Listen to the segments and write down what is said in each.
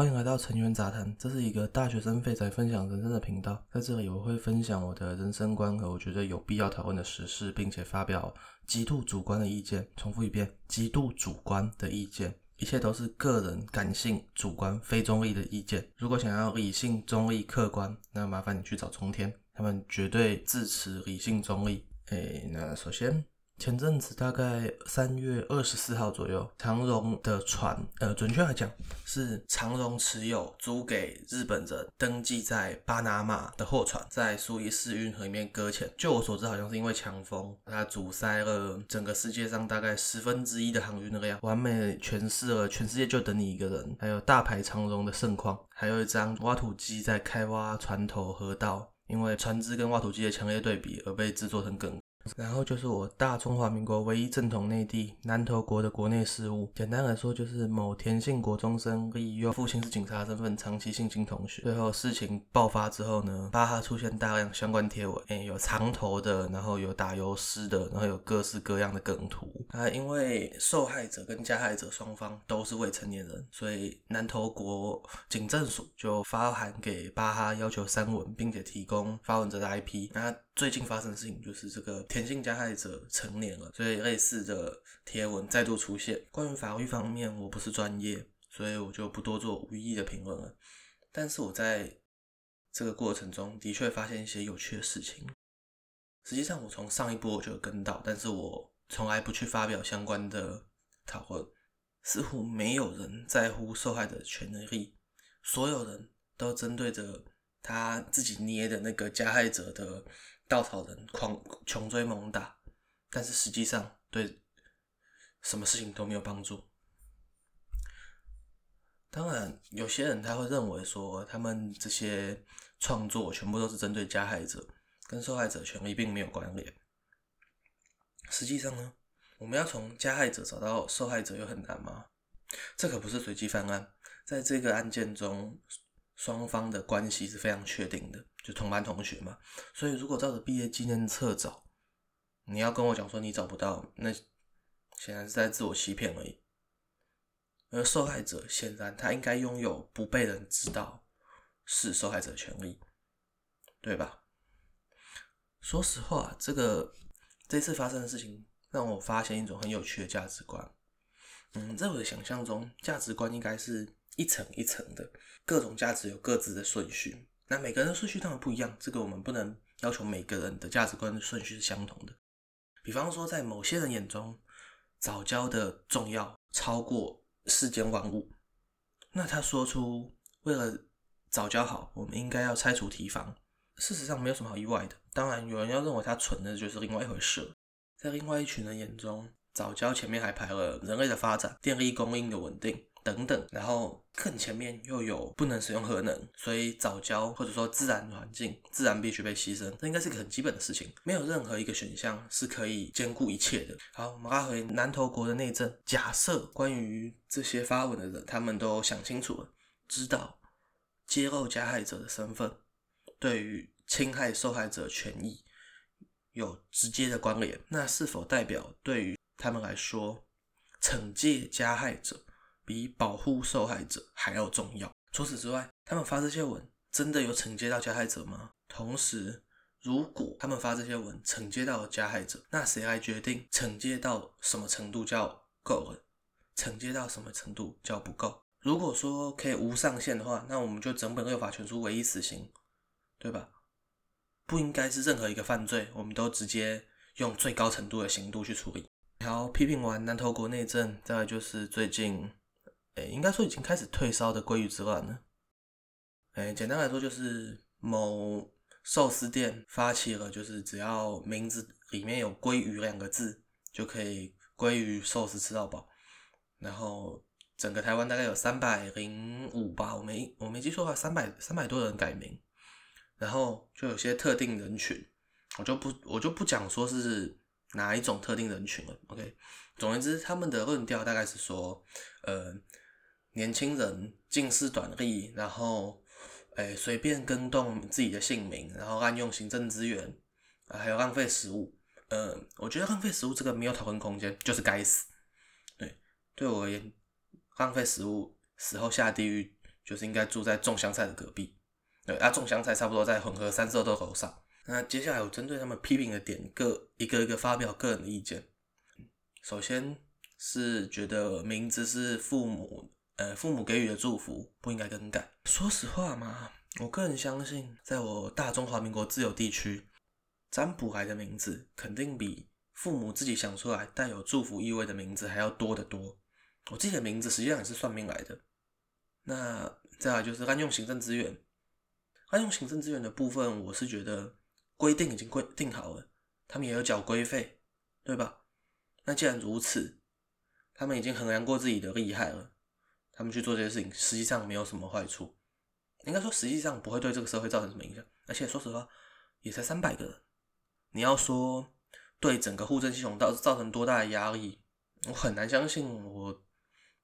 欢迎来到成员杂谈，这是一个大学生废柴分享人生的频道。在这里，我会分享我的人生观和我觉得有必要讨论的时事，并且发表极度主观的意见。重复一遍，极度主观的意见，一切都是个人感性、主观、非中立的意见。如果想要理性、中立、客观，那麻烦你去找冲天，他们绝对支持理性、中立。诶，那首先。前阵子大概三月二十四号左右，长荣的船，呃，准确来讲是长荣持有租给日本人登记在巴拿马的货船，在苏伊士运河里面搁浅。就我所知，好像是因为强风，它阻塞了整个世界上大概十分之一的航运量，完美诠释了全世界就等你一个人，还有大牌长荣的盛况，还有一张挖土机在开挖船头河道，因为船只跟挖土机的强烈对比而被制作成梗。然后就是我大中华民国唯一正统内地南投国的国内事务，简单来说就是某田姓国中生利用父亲是警察身份长期性侵同学，最后事情爆发之后呢，巴哈出现大量相关贴文，哎，有长头的，然后有打油诗的，然后有各式各样的梗图。啊，因为受害者跟加害者双方都是未成年人，所以南投国警政署就发函给巴哈要求删文，并且提供发文者的 IP。那最近发生的事情就是这个田姓加害者成年了，所以类似的贴文再度出现。关于法律方面，我不是专业，所以我就不多做无意义的评论了。但是我在这个过程中的确发现一些有趣的事情。实际上，我从上一波我就跟到，但是我从来不去发表相关的讨论。似乎没有人在乎受害者的权利，所有人都针对着他自己捏的那个加害者的。稻草人狂穷追猛打，但是实际上对什么事情都没有帮助。当然，有些人他会认为说，他们这些创作全部都是针对加害者，跟受害者权利并没有关联。实际上呢，我们要从加害者找到受害者又很难吗？这可不是随机犯案，在这个案件中。双方的关系是非常确定的，就同班同学嘛。所以如果照着毕业纪念册找，你要跟我讲说你找不到，那显然是在自我欺骗而已。而受害者显然他应该拥有不被人知道是受害者的权利，对吧？说实话，这个这次发生的事情让我发现一种很有趣的价值观。嗯，在我的想象中，价值观应该是。一层一层的，各种价值有各自的顺序。那每个人的顺序当然不一样，这个我们不能要求每个人的价值观的顺序是相同的。比方说，在某些人眼中，早教的重要超过世间万物。那他说出为了早教好，我们应该要拆除提防。事实上没有什么好意外的。当然，有人要认为他蠢，那就是另外一回事。在另外一群人眼中，早教前面还排了人类的发展、电力供应的稳定。等等，然后更前面又有不能使用核能，所以早教或者说自然环境，自然必须被牺牲，这应该是个很基本的事情。没有任何一个选项是可以兼顾一切的。好，我们拉回南投国的内政。假设关于这些发文的人，他们都想清楚了，知道揭露加害者的身份对于侵害受害者权益有直接的关联，那是否代表对于他们来说，惩戒加害者？比保护受害者还要重要。除此之外，他们发这些文真的有惩戒到加害者吗？同时，如果他们发这些文惩戒到了加害者，那谁来决定惩戒到什么程度叫够了？惩戒到什么程度叫不够？如果说可以无上限的话，那我们就整本六法全书唯一死刑，对吧？不应该是任何一个犯罪，我们都直接用最高程度的刑度去处理。好，批评完南投国内政，再来就是最近。诶，应该说已经开始退烧的鲑鱼之乱了。诶，简单来说就是某寿司店发起了，就是只要名字里面有“鲑鱼”两个字，就可以鲑鱼寿司吃到饱。然后整个台湾大概有三百零五吧，我没我没记错的话，三百三百多人改名。然后就有些特定人群，我就不我就不讲说是哪一种特定人群了。OK，总而言之，他们的论调大概是说，呃。年轻人近视短利，然后诶随便更动自己的姓名，然后滥用行政资源，还有浪费食物。呃，我觉得浪费食物这个没有讨论空间，就是该死。对，对我而言，浪费食物死后下地狱就是应该住在种香菜的隔壁。对，啊，种香菜差不多在混合三色豆楼上。那接下来我针对他们批评的点，各一个一个发表个人的意见。首先是觉得名字是父母，呃，父母给予的祝福，不应该更改。说实话嘛，我个人相信，在我大中华民国自由地区，占卜来的名字肯定比父母自己想出来带有祝福意味的名字还要多得多。我自己的名字实际上也是算命来的。那再来就是滥用行政资源，滥用行政资源的部分，我是觉得规定已经规定好了，他们也有缴规费，对吧？那既然如此，他们已经衡量过自己的厉害了，他们去做这些事情，实际上没有什么坏处。应该说，实际上不会对这个社会造成什么影响。而且说实话，也才三百个人，你要说对整个护政系统造造成多大的压力，我很难相信我。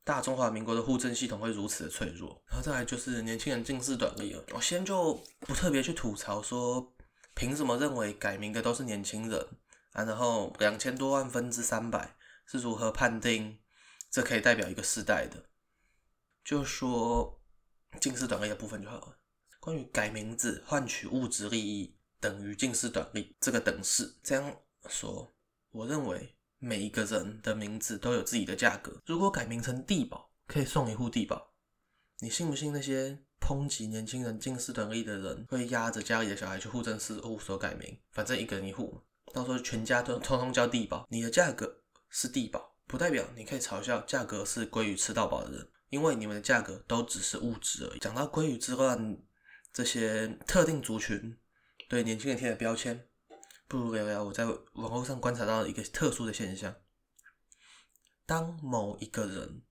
大中华民国的户政系统会如此的脆弱，然后再来就是年轻人近视短利了。我先就不特别去吐槽说，凭什么认为改名的都是年轻人啊？然后两千多万分之三百是如何判定这可以代表一个世代的？就说近视短利的部分就好了。关于改名字换取物质利益等于近视短利这个等式，这样说，我认为。每一个人的名字都有自己的价格。如果改名成地保，可以送一户地保，你信不信那些抨击年轻人近视能力的人会压着家里的小孩去户政事务所改名？反正一个人一户，到时候全家都通通叫地保。你的价格是地保，不代表你可以嘲笑价格是鲑鱼吃到饱的人，因为你们的价格都只是物质而已。讲到鲑鱼之乱，这些特定族群对年轻人贴的标签。不如聊聊我在网络上观察到一个特殊的现象：当某一个人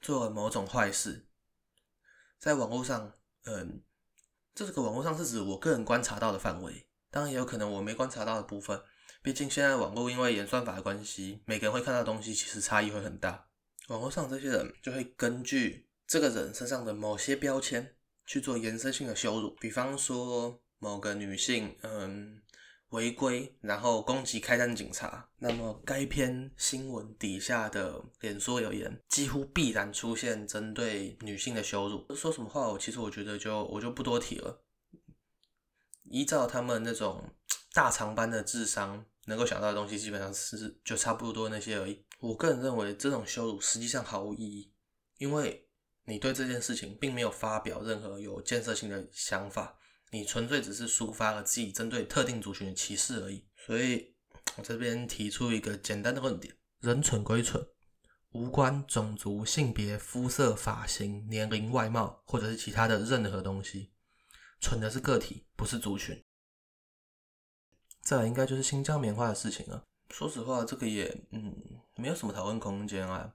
做了某种坏事，在网络上，嗯，这个网络上是指我个人观察到的范围，当然也有可能我没观察到的部分。毕竟现在网络因为演算法的关系，每个人会看到的东西其实差异会很大。网络上这些人就会根据这个人身上的某些标签去做延伸性的羞辱，比方说某个女性，嗯。违规，然后攻击开单警察，那么该篇新闻底下的脸书留言几乎必然出现针对女性的羞辱。说什么话，我其实我觉得就我就不多提了。依照他们那种大肠般的智商，能够想到的东西基本上是就差不多那些而已。我个人认为这种羞辱实际上毫无意义，因为你对这件事情并没有发表任何有建设性的想法。你纯粹只是抒发了自己针对特定族群的歧视而已，所以我这边提出一个简单的论点：人蠢归蠢，无关种族、性别、肤色、发型、年龄、外貌，或者是其他的任何东西。蠢的是个体，不是族群。再来，应该就是新疆棉花的事情了。说实话，这个也嗯没有什么讨论空间啊。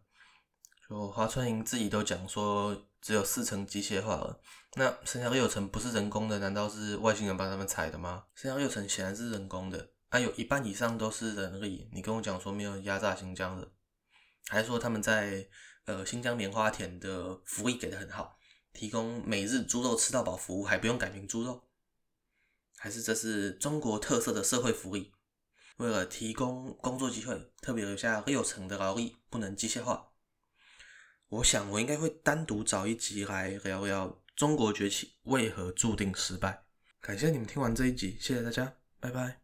就华春莹自己都讲说。只有四成机械化了，那剩下六成不是人工的，难道是外星人帮他们采的吗？剩下六成显然是人工的，啊，有一半以上都是人力。你跟我讲说没有压榨新疆人，还说他们在呃新疆棉花田的福利给的很好，提供每日猪肉吃到饱服务，还不用改名猪肉，还是这是中国特色的社会福利？为了提供工作机会，特别留下六成的劳力不能机械化。我想，我应该会单独找一集来聊聊中国崛起为何注定失败。感谢你们听完这一集，谢谢大家，拜拜。